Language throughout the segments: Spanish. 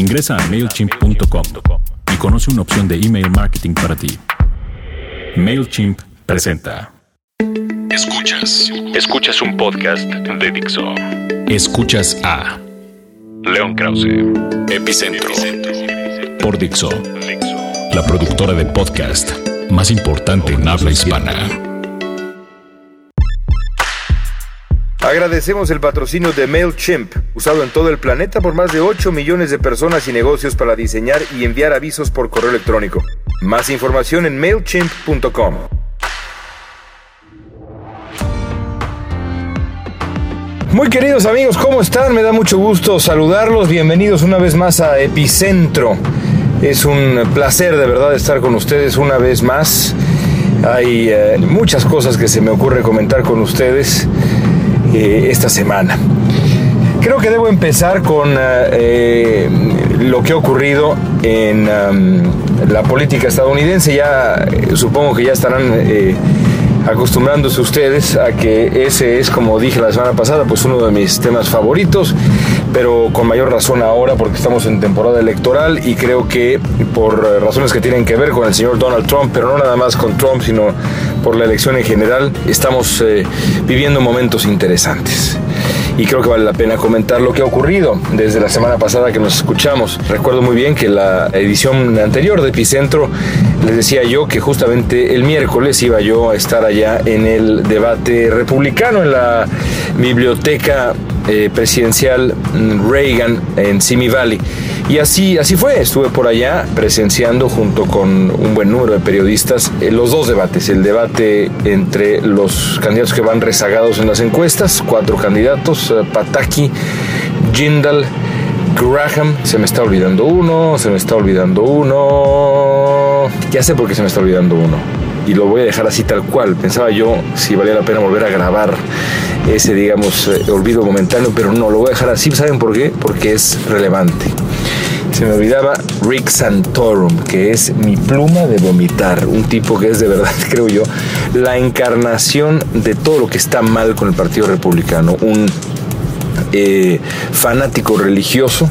Ingresa a MailChimp.com y conoce una opción de email marketing para ti. MailChimp presenta. Escuchas. Escuchas un podcast de Dixo. Escuchas a León Krause. Epicentro. por Dixo, la productora de podcast más importante en habla hispana. Agradecemos el patrocinio de MailChimp, usado en todo el planeta por más de 8 millones de personas y negocios para diseñar y enviar avisos por correo electrónico. Más información en MailChimp.com. Muy queridos amigos, ¿cómo están? Me da mucho gusto saludarlos. Bienvenidos una vez más a Epicentro. Es un placer de verdad estar con ustedes una vez más. Hay eh, muchas cosas que se me ocurre comentar con ustedes eh, esta semana. Creo que debo empezar con eh, lo que ha ocurrido en la política estadounidense. Ya eh, supongo que ya estarán eh, acostumbrándose ustedes a que ese es, como dije la semana pasada, pues uno de mis temas favoritos, pero con mayor razón ahora porque estamos en temporada electoral y creo que por eh, razones que tienen que ver con el señor Donald Trump, pero no nada más con Trump, sino por la elección en general, estamos eh, viviendo momentos interesantes y creo que vale la pena comentar lo que ha ocurrido desde la semana pasada que nos escuchamos. Recuerdo muy bien que la edición anterior de Epicentro les decía yo que justamente el miércoles iba yo a estar allá en el debate republicano en la biblioteca eh, presidencial Reagan en Simi Valley. Y así, así fue, estuve por allá presenciando junto con un buen número de periodistas eh, los dos debates, el debate entre los candidatos que van rezagados en las encuestas, cuatro candidatos, eh, Pataki, Jindal, Graham, se me está olvidando uno, se me está olvidando uno, ya sé por qué se me está olvidando uno. Y lo voy a dejar así tal cual. Pensaba yo si valía la pena volver a grabar ese, digamos, eh, olvido momentáneo, pero no, lo voy a dejar así. ¿Saben por qué? Porque es relevante. Se me olvidaba Rick Santorum, que es mi pluma de vomitar. Un tipo que es de verdad, creo yo, la encarnación de todo lo que está mal con el Partido Republicano. Un eh, fanático religioso,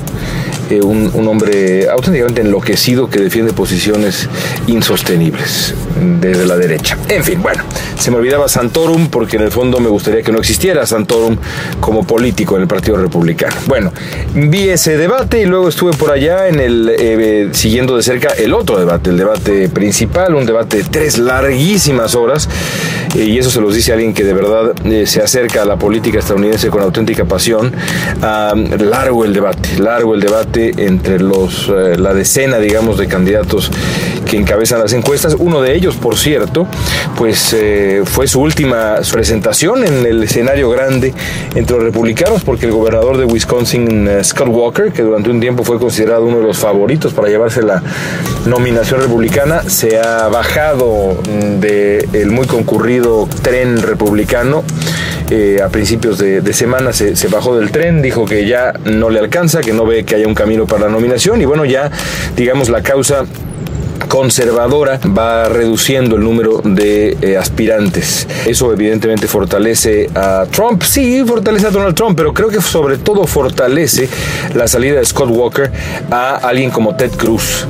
eh, un, hombre auténticamente enloquecido que defiende posiciones insostenibles desde la derecha. En fin, bueno, se me olvidaba Santorum porque en el fondo me gustaría que no existiera Santorum como político en el Partido Republicano. Bueno, vi ese debate y luego estuve por allá en el eh, siguiendo de cerca el otro debate, el debate principal, un debate de tres larguísimas horas y eso se los dice alguien que de verdad eh, se acerca a la política estadounidense con auténtica pasión. Ah, largo el debate, largo el debate entre los, eh, la decena, digamos, de candidatos que encabezan las encuestas. Uno de ellos, por cierto, pues eh, fue su última presentación en el escenario grande entre los republicanos, porque el gobernador de Wisconsin, eh, Scott Walker, que durante un tiempo fue considerado uno de los favoritos para llevarse la nominación republicana, se ha bajado del muy concurrido tren republicano. Eh, a principios de, semana se, se, bajó del tren, dijo que ya no le alcanza, que no ve que haya un camino para la nominación y bueno, ya digamos la causa conservadora va reduciendo el número de eh, aspirantes. Eso evidentemente fortalece a Trump, sí, fortalece a Donald Trump, pero creo que sobre todo fortalece la salida de Scott Walker a alguien como Ted Cruz.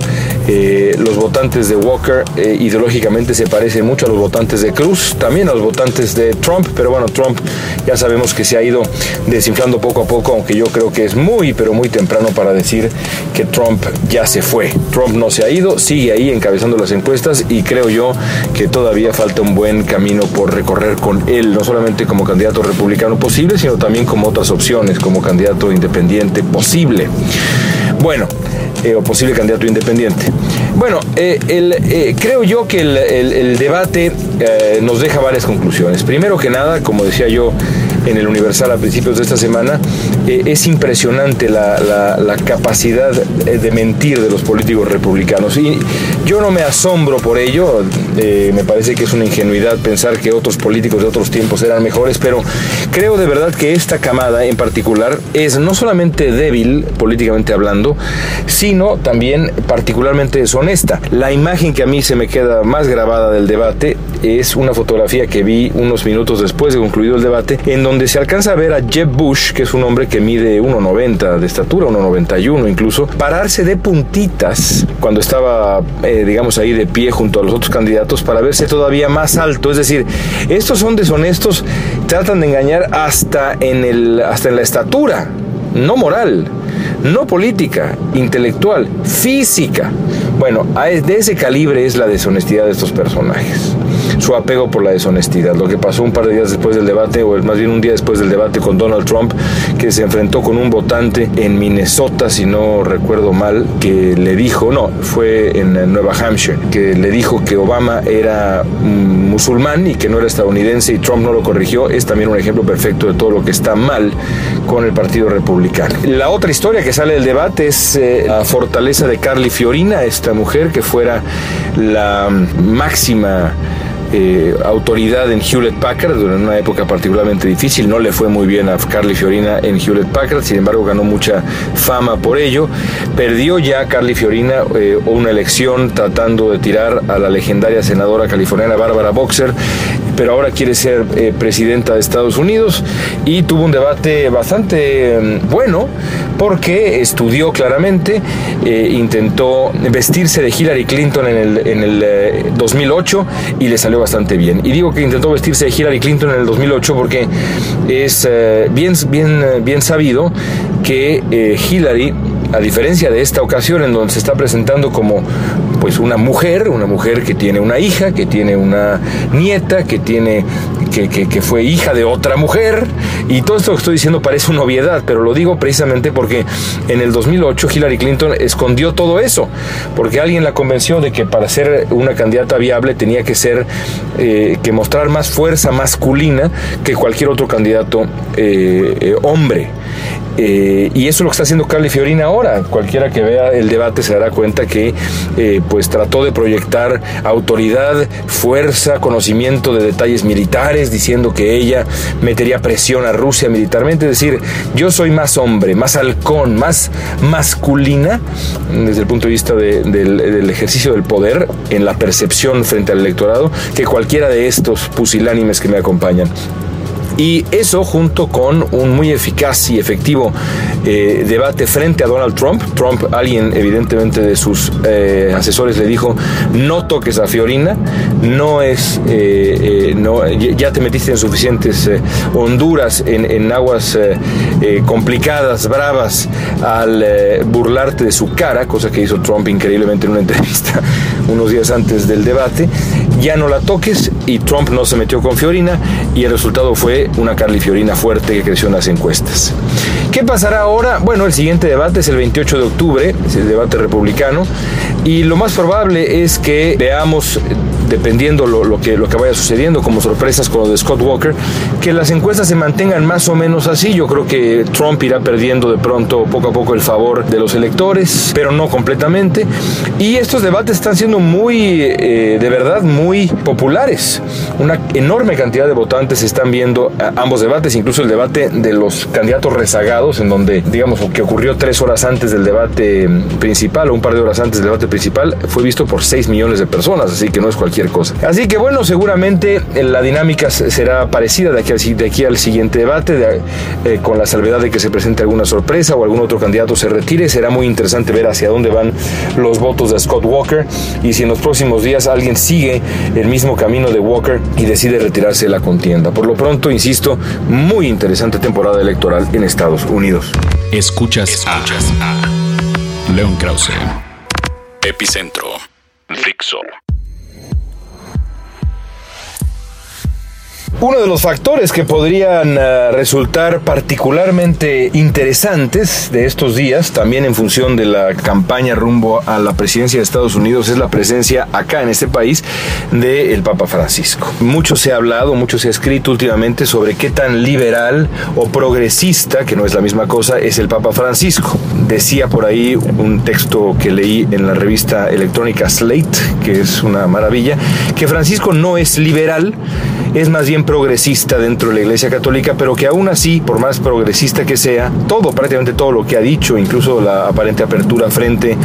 Los votantes de Walker eh, ideológicamente se parecen mucho a los votantes de Cruz, también a los votantes de Trump, pero bueno, Trump ya sabemos que se ha ido desinflando poco a poco, aunque yo creo que es muy, pero muy temprano para decir que Trump ya se fue. Trump no se ha ido, sigue ahí encabezando las encuestas y creo yo que todavía falta un buen camino por recorrer con él, no solamente como candidato republicano posible, sino también como otras opciones, como candidato independiente posible. Bueno, eh, o posible candidato independiente. Bueno, eh, el, eh, creo yo que el, debate nos deja varias conclusiones. Primero que nada, como decía yo en el Universal a principios de esta semana, es impresionante la, capacidad de mentir de los políticos republicanos. Y yo no me asombro por ello, me parece que es una ingenuidad pensar que otros políticos de otros tiempos eran mejores, pero creo de verdad que esta camada en particular es no solamente débil políticamente hablando, sino también particularmente deshonesta. La imagen que a mí se me queda más grabada del debate es una fotografía que vi unos minutos después de concluido el debate, en donde se alcanza a ver a Jeb Bush, que es un hombre que mide 1,90 de estatura, 1,91 incluso, pararse de puntitas cuando estaba, eh, digamos, ahí de pie junto a los otros candidatos para verse todavía más alto. Es decir, estos son deshonestos, tratan de engañar hasta en, el, hasta en la estatura, no moral no política, intelectual, física. Bueno, de ese calibre es la deshonestidad de estos personajes su apego por la deshonestidad. Lo que pasó un par de días después del debate, o más bien un día después del debate con Donald Trump, que se enfrentó con un votante en Minnesota, si no recuerdo mal, que le dijo, no, fue en Nueva Hampshire, que le dijo que Obama era musulmán y que no era estadounidense y Trump no lo corrigió, es también un ejemplo perfecto de todo lo que está mal con el Partido Republicano. La otra historia que sale del debate es eh, la fortaleza de Carly Fiorina, esta mujer que fuera la máxima eh, autoridad en Hewlett Packard en una época particularmente difícil. No le fue muy bien a Carly Fiorina en Hewlett Packard, sin embargo ganó mucha fama por ello. Perdió ya Carly Fiorina eh, una elección tratando de tirar a la legendaria senadora californiana Bárbara Boxer pero ahora quiere ser eh, presidenta de Estados Unidos y tuvo un debate bastante mm, bueno porque estudió claramente, eh, intentó vestirse de Hillary Clinton en el, en el 2008 eh, y le salió bastante bien. Y digo que intentó vestirse de Hillary Clinton en el 2008 porque es bien, bien, bien sabido que Hillary a diferencia de esta ocasión en donde se está presentando como pues una mujer, una mujer que tiene una hija, que tiene una nieta, que tiene que, que, fue hija de otra mujer y todo esto que estoy diciendo parece una obviedad, pero lo digo precisamente porque en el 2008 Hillary Clinton escondió todo eso, porque alguien la convenció de que para ser una candidata viable tenía que ser eh, que mostrar más fuerza masculina que cualquier otro candidato eh, eh, hombre. Eh, y eso es lo que está haciendo Carly Fiorina ahora. Cualquiera que vea el debate se dará cuenta que eh, pues trató de proyectar autoridad, fuerza, conocimiento de detalles militares, diciendo que ella metería presión a Rusia militarmente. Es decir, yo soy más hombre, más halcón, más masculina desde el punto de vista del ejercicio del poder en la percepción frente al electorado que cualquiera de estos pusilánimes que me acompañan. Y eso junto con un muy eficaz y efectivo eh, debate frente a Donald Trump. Trump, alguien evidentemente de sus eh, asesores le dijo, no toques a Fiorina, no es, eh, no, ya te metiste en suficientes honduras, en, en aguas complicadas, bravas, al burlarte de su cara, cosa que hizo Trump increíblemente en una entrevista unos días antes del debate, ya no la toques y Trump no se metió con Fiorina y el resultado fue una Carly Fiorina fuerte que creció en las encuestas. ¿Qué pasará ahora? Bueno, el siguiente debate es el 28 de octubre, es el debate republicano, y lo más probable es que veamos dependiendo lo, que, lo que vaya sucediendo, como sorpresas con lo de Scott Walker, que las encuestas se mantengan más o menos así. Yo creo que Trump irá perdiendo de pronto poco a poco el favor de los electores, pero no completamente. Y estos debates están siendo muy, eh, de verdad, muy populares. Una enorme cantidad de votantes están viendo ambos debates, incluso el debate de los candidatos rezagados, en donde, digamos, que ocurrió tres horas antes del debate principal o un par de horas antes del debate principal, fue visto por 6 millones de personas, así que no es cualquier cosa. Así que bueno, seguramente eh, la dinámica será parecida de aquí al, de aquí al siguiente debate, eh, con la salvedad de que se presente alguna sorpresa o algún otro candidato se retire. Será muy interesante ver hacia dónde van los votos de Scott Walker y si en los próximos días alguien sigue el mismo camino de Walker y decide retirarse de la contienda. Por lo pronto, insisto, muy interesante temporada electoral en Estados Unidos. Escuchas, Escuchas a León Krause. Epicentro. Fixo. Uno de los factores que podrían eh, resultar particularmente interesantes de estos días, también en función de la campaña rumbo a la presidencia de Estados Unidos, es la presencia acá en este país del Papa Francisco. Mucho se ha hablado, mucho se ha escrito últimamente sobre qué tan liberal o progresista, que no es la misma cosa, es el Papa Francisco. Decía por ahí un texto que leí en la revista electrónica Slate, que es una maravilla, que Francisco no es liberal, es más bien progresista dentro de la Iglesia Católica, pero que aún así, por más progresista que sea, todo, prácticamente todo lo que ha dicho, incluso la aparente apertura frente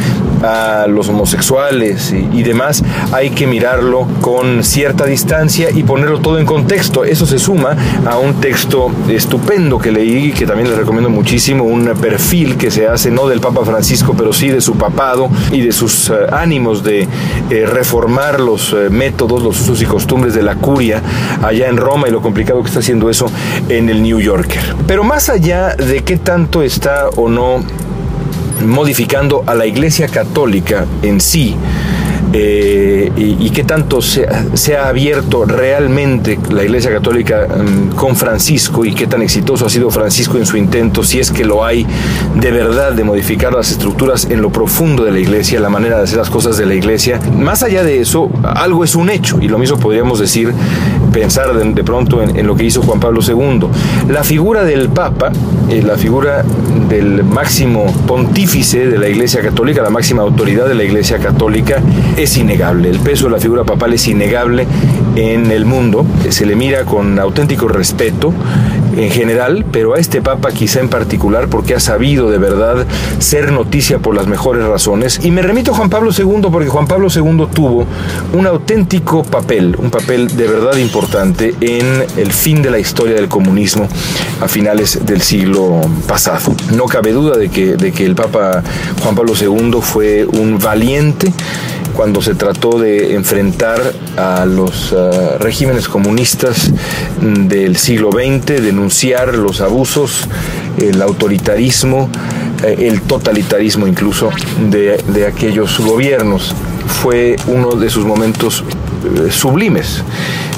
a los homosexuales y, demás, hay que mirarlo con cierta distancia y ponerlo todo en contexto. Eso se suma a un texto estupendo que leí, que también les recomiendo muchísimo, un perfil que se hace no del Papa Francisco, pero sí de su papado y de sus eh, ánimos de eh, reformar los eh, métodos, los usos y costumbres de la curia allá en Roma y lo complicado que está haciendo eso en el New Yorker. Pero más allá de qué tanto está o no modificando a la Iglesia Católica en sí, eh, y, qué tanto se, ha abierto realmente la Iglesia Católica mm, con Francisco y qué tan exitoso ha sido Francisco en su intento, si es que lo hay de verdad de modificar las estructuras en lo profundo de la Iglesia, la manera de hacer las cosas de la Iglesia. Más allá de eso, algo es un hecho y lo mismo podríamos decir, pensar de, pronto en, lo que hizo Juan Pablo II. La figura del Papa, eh, la figura del máximo pontífice de la Iglesia Católica, la máxima autoridad de la Iglesia Católica, es innegable. El peso de la figura papal es innegable en el mundo. Se le mira con auténtico respeto en general, pero a este Papa quizá en particular porque ha sabido de verdad ser noticia por las mejores razones. Y me remito a Juan Pablo II porque Juan Pablo II tuvo un auténtico papel, un papel de verdad importante en el fin de la historia del comunismo a finales del siglo pasado. No cabe duda de que, de que el Papa Juan Pablo II fue un valiente cuando se trató de enfrentar a los ah, regímenes comunistas del siglo XX, denunciar los abusos, el autoritarismo, eh, el totalitarismo incluso de, de aquellos gobiernos. Fue uno de sus momentos eh, sublimes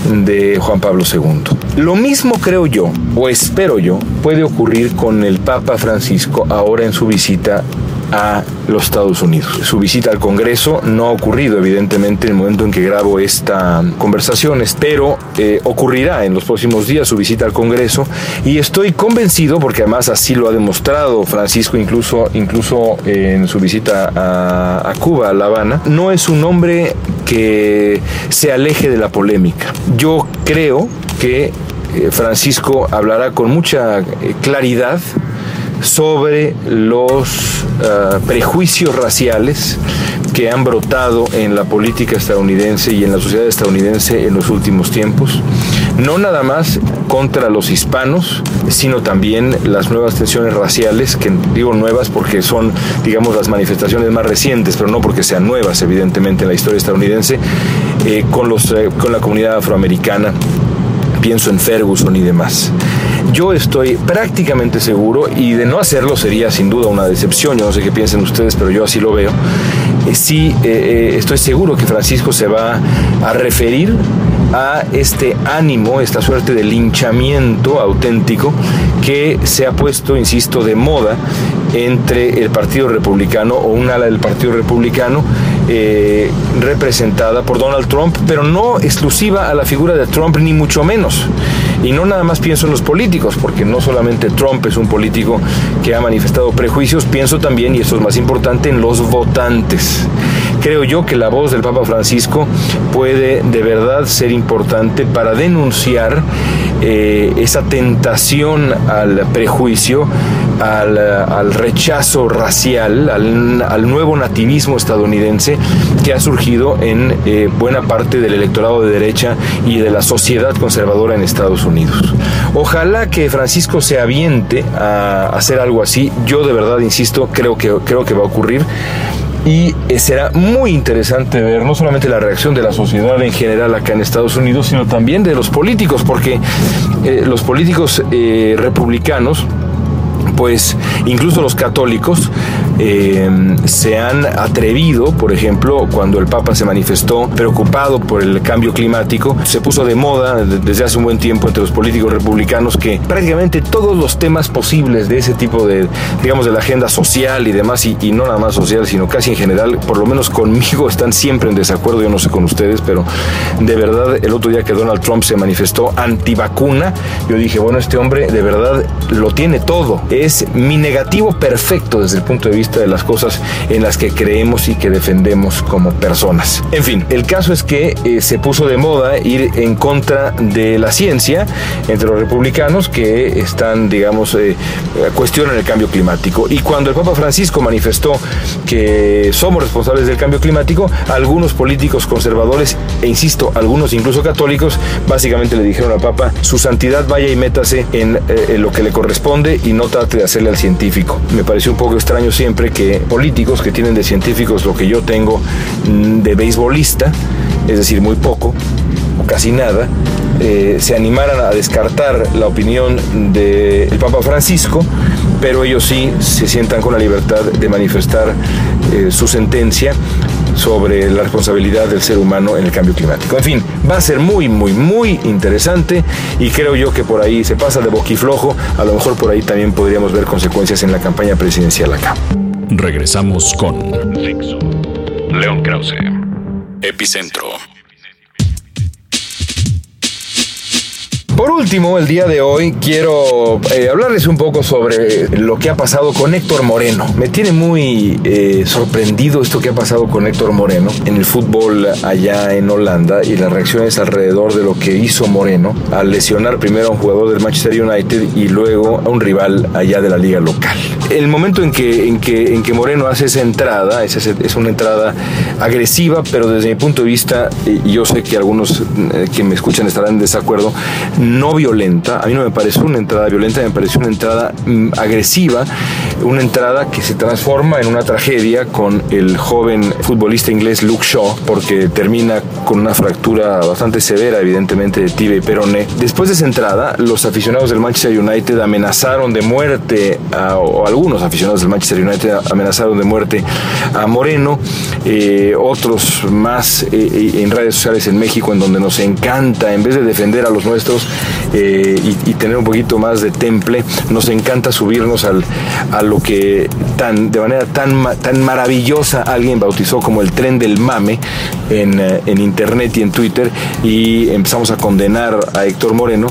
de Juan Pablo II. Lo mismo creo yo, o espero yo, puede ocurrir con el Papa Francisco ahora en su visita a los Estados Unidos. Su visita al Congreso no ha ocurrido, evidentemente, en el momento en que grabo esta conversación, pero eh, ocurrirá en los próximos días su visita al Congreso y estoy convencido, porque además así lo ha demostrado Francisco incluso, incluso en su visita a, Cuba, a La Habana, no es un hombre que se aleje de la polémica. Yo creo que eh, Francisco hablará con mucha eh, claridad sobre los eh, prejuicios raciales que han brotado en la política estadounidense y en la sociedad estadounidense en los últimos tiempos. No nada más contra los hispanos, sino también las nuevas tensiones raciales, que digo nuevas porque son, digamos, las manifestaciones más recientes, pero no porque sean nuevas, evidentemente, en la historia estadounidense, eh, con, los, eh, con la comunidad afroamericana pienso en Ferguson y demás. Yo estoy prácticamente seguro, y de no hacerlo sería sin duda una decepción, yo no sé qué piensen ustedes, pero yo así lo veo, eh, sí eh, eh, estoy seguro que Francisco se va a referir a este ánimo, esta suerte de linchamiento auténtico que se ha puesto, insisto, de moda entre el Partido Republicano o un ala del Partido Republicano representada por Donald Trump, pero no exclusiva a la figura de Trump, ni mucho menos. Y no nada más pienso en los políticos, porque no solamente Trump es un político que ha manifestado prejuicios, pienso también, y esto es más importante, en los votantes. Creo yo que la voz del Papa Francisco puede de verdad ser importante para denunciar eh, esa tentación al prejuicio, al, rechazo racial, al, nuevo nativismo estadounidense que ha surgido en eh, buena parte del electorado de derecha y de la sociedad conservadora en Estados Unidos. Ojalá que Francisco se aviente a hacer algo así. Yo de verdad, insisto, creo que, creo que va a ocurrir y eh, será muy interesante ver no solamente la reacción de la sociedad en general acá en Estados Unidos, sino también de los políticos, porque eh, los políticos eh, republicanos pues incluso los católicos eh, se han atrevido, por ejemplo, cuando el Papa se manifestó preocupado por el cambio climático, se puso de moda desde hace un buen tiempo entre los políticos republicanos que prácticamente todos los temas posibles de ese tipo de, digamos, de la agenda social y demás, y, no nada más social, sino casi en general, por lo menos conmigo están siempre en desacuerdo, yo no sé con ustedes, pero de verdad el otro día que Donald Trump se manifestó antivacuna, yo dije, bueno, este hombre de verdad lo tiene todo, mi negativo perfecto desde el punto de vista vista de las cosas en las que creemos y que defendemos como personas. En fin, el caso es que eh, se puso de moda ir en contra de la ciencia entre los republicanos que están, digamos, eh, cuestionan el cambio climático. Y cuando el Papa Francisco manifestó que somos responsables del cambio climático, algunos políticos conservadores, e insisto, algunos incluso católicos, básicamente le dijeron al Papa, su santidad vaya y métase en, eh, en lo que le corresponde y no trate de hacerle al científico. Me pareció un poco extraño siempre que políticos que tienen de científicos lo que yo tengo mm, de beisbolista, es decir, muy poco o casi nada, eh, se animaran a descartar la opinión del Papa Francisco, pero ellos sí se sientan con la libertad de manifestar eh, su sentencia sobre la responsabilidad del ser humano en el cambio climático. En fin, va a ser muy, muy, muy interesante y creo yo que por ahí se pasa de boquiflojo, a lo mejor por ahí también podríamos ver consecuencias en la campaña presidencial acá. Regresamos con León Krause, Epicentro. Por último, el día de hoy quiero eh, hablarles un poco sobre lo que ha pasado con Héctor Moreno. Me tiene muy eh, sorprendido esto que ha pasado con Héctor Moreno en el fútbol allá en Holanda y las reacciones alrededor de lo que hizo Moreno al lesionar primero a un jugador del Manchester United y luego a un rival allá de la liga local. El momento en que, en que, en que Moreno hace esa entrada, es, es una entrada agresiva, pero desde mi punto de vista, yo sé que algunos eh, que me escuchan estarán en desacuerdo, no violenta. A mí no me pareció una entrada violenta, me pareció una entrada mm, agresiva, una entrada que se transforma en una tragedia con el joven futbolista inglés Luke Shaw, porque termina con una fractura bastante severa, evidentemente, de tibia y peroné. Después de esa entrada, los aficionados del Manchester United amenazaron de muerte, a, o algunos aficionados del Manchester United amenazaron de muerte a Moreno, eh, otros más eh, en redes sociales en México, en donde nos encanta, en vez de defender a los nuestros, eh, y, tener un poquito más de temple. Nos encanta subirnos al, lo que tan, de manera tan, tan maravillosa alguien bautizó como el tren del mame en, eh, en internet y en Twitter y empezamos a condenar a Héctor Moreno.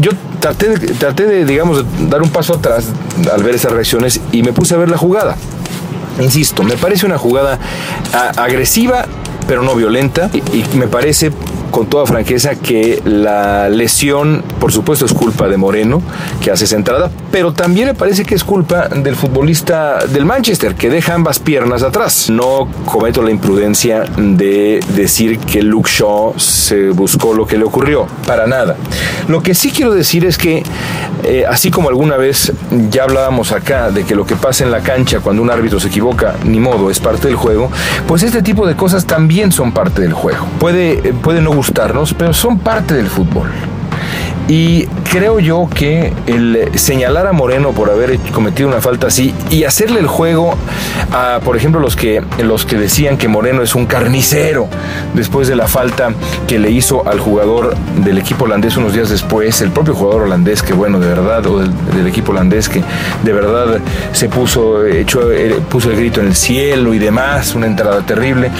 Yo traté de, traté de, digamos, dar un paso atrás al ver esas reacciones y me puse a ver la jugada. Insisto, me parece una jugada agresiva pero no violenta y me parece con toda franqueza que la lesión, por supuesto, es culpa de Moreno, que hace esa entrada, pero también me parece que es culpa del futbolista del Manchester, que deja ambas piernas atrás. No cometo la imprudencia de decir que Luke Shaw se buscó lo que le ocurrió, para nada. Lo que sí quiero decir es que, eh, así como alguna vez ya hablábamos acá de que lo que pasa en la cancha cuando un árbitro se equivoca, ni modo, es parte del juego, pues este tipo de cosas también son parte del juego. Puede, puede no gustarnos, pero son parte del fútbol. Y creo yo que el señalar a Moreno por haber cometido una falta así y hacerle el juego a, por ejemplo, los que, los que decían que Moreno es un carnicero después de la falta que le hizo al jugador del equipo holandés unos días después, el propio jugador holandés que, bueno, de verdad, o del, equipo holandés que de verdad se puso, echó, eh, puso el grito en el cielo y demás, una entrada terrible.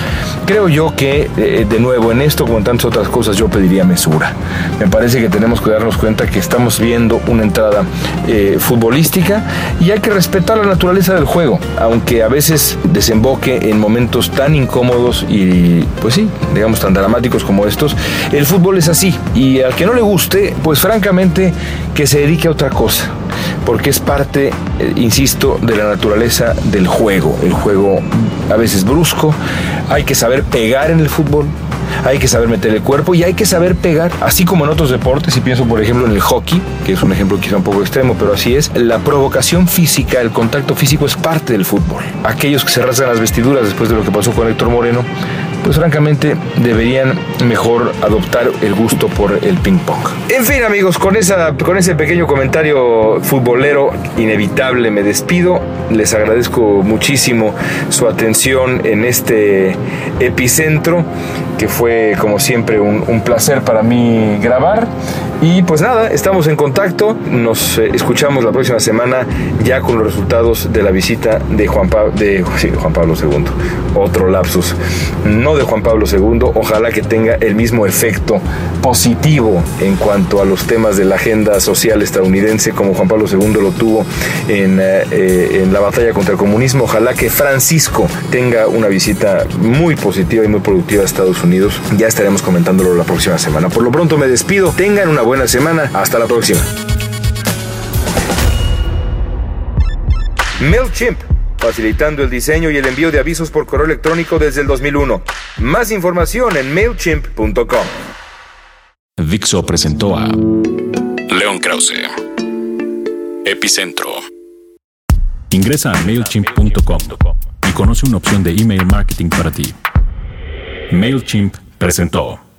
Creo yo que, eh, de nuevo, en esto, como en tantas otras cosas, yo pediría mesura. Me parece que tenemos que darnos cuenta que estamos viendo una entrada eh, futbolística y hay que respetar la naturaleza del juego, aunque a veces desemboque en momentos tan incómodos y, pues sí, digamos tan dramáticos como estos. El fútbol es así y al que no le guste, pues francamente que se dedique a otra cosa porque es parte, eh, insisto, de la naturaleza del juego. El juego a veces brusco, hay que saber pegar en el fútbol, hay que saber meter el cuerpo y hay que saber pegar, así como en otros deportes, y pienso por ejemplo en el hockey, que es un ejemplo quizá un poco extremo, pero así es, la provocación física, el contacto físico es parte del fútbol. Aquellos que se rasgan las vestiduras después de lo que pasó con Héctor Moreno, pues francamente deberían mejor adoptar el gusto por el ping pong. En fin amigos, con, esa, con ese pequeño comentario futbolero inevitable me despido. Les agradezco muchísimo su atención en este epicentro, que fue como siempre un, un placer para mí grabar. Y pues nada, estamos en contacto. Nos eh, escuchamos la próxima semana ya con los resultados de la visita de Juan, de, Juan Pablo II. Otro lapsus. No de Juan Pablo II. Ojalá que tenga el mismo efecto positivo en cuanto a los temas de la agenda social estadounidense como Juan Pablo II lo tuvo en, eh, en la batalla contra el comunismo. Ojalá que Francisco tenga una visita muy positiva y muy productiva a Estados Unidos. Ya estaremos comentándolo la próxima semana. Por lo pronto me despido. Tengan una buena semana. Hasta la próxima. MailChimp, facilitando el diseño y el envío de avisos por correo electrónico desde el 2001. Más información en mailchimp.com. Dixo presentó a León Krause. Epicentro. Ingresa a mailchimp.com y conoce una opción de email marketing para ti. MailChimp presentó.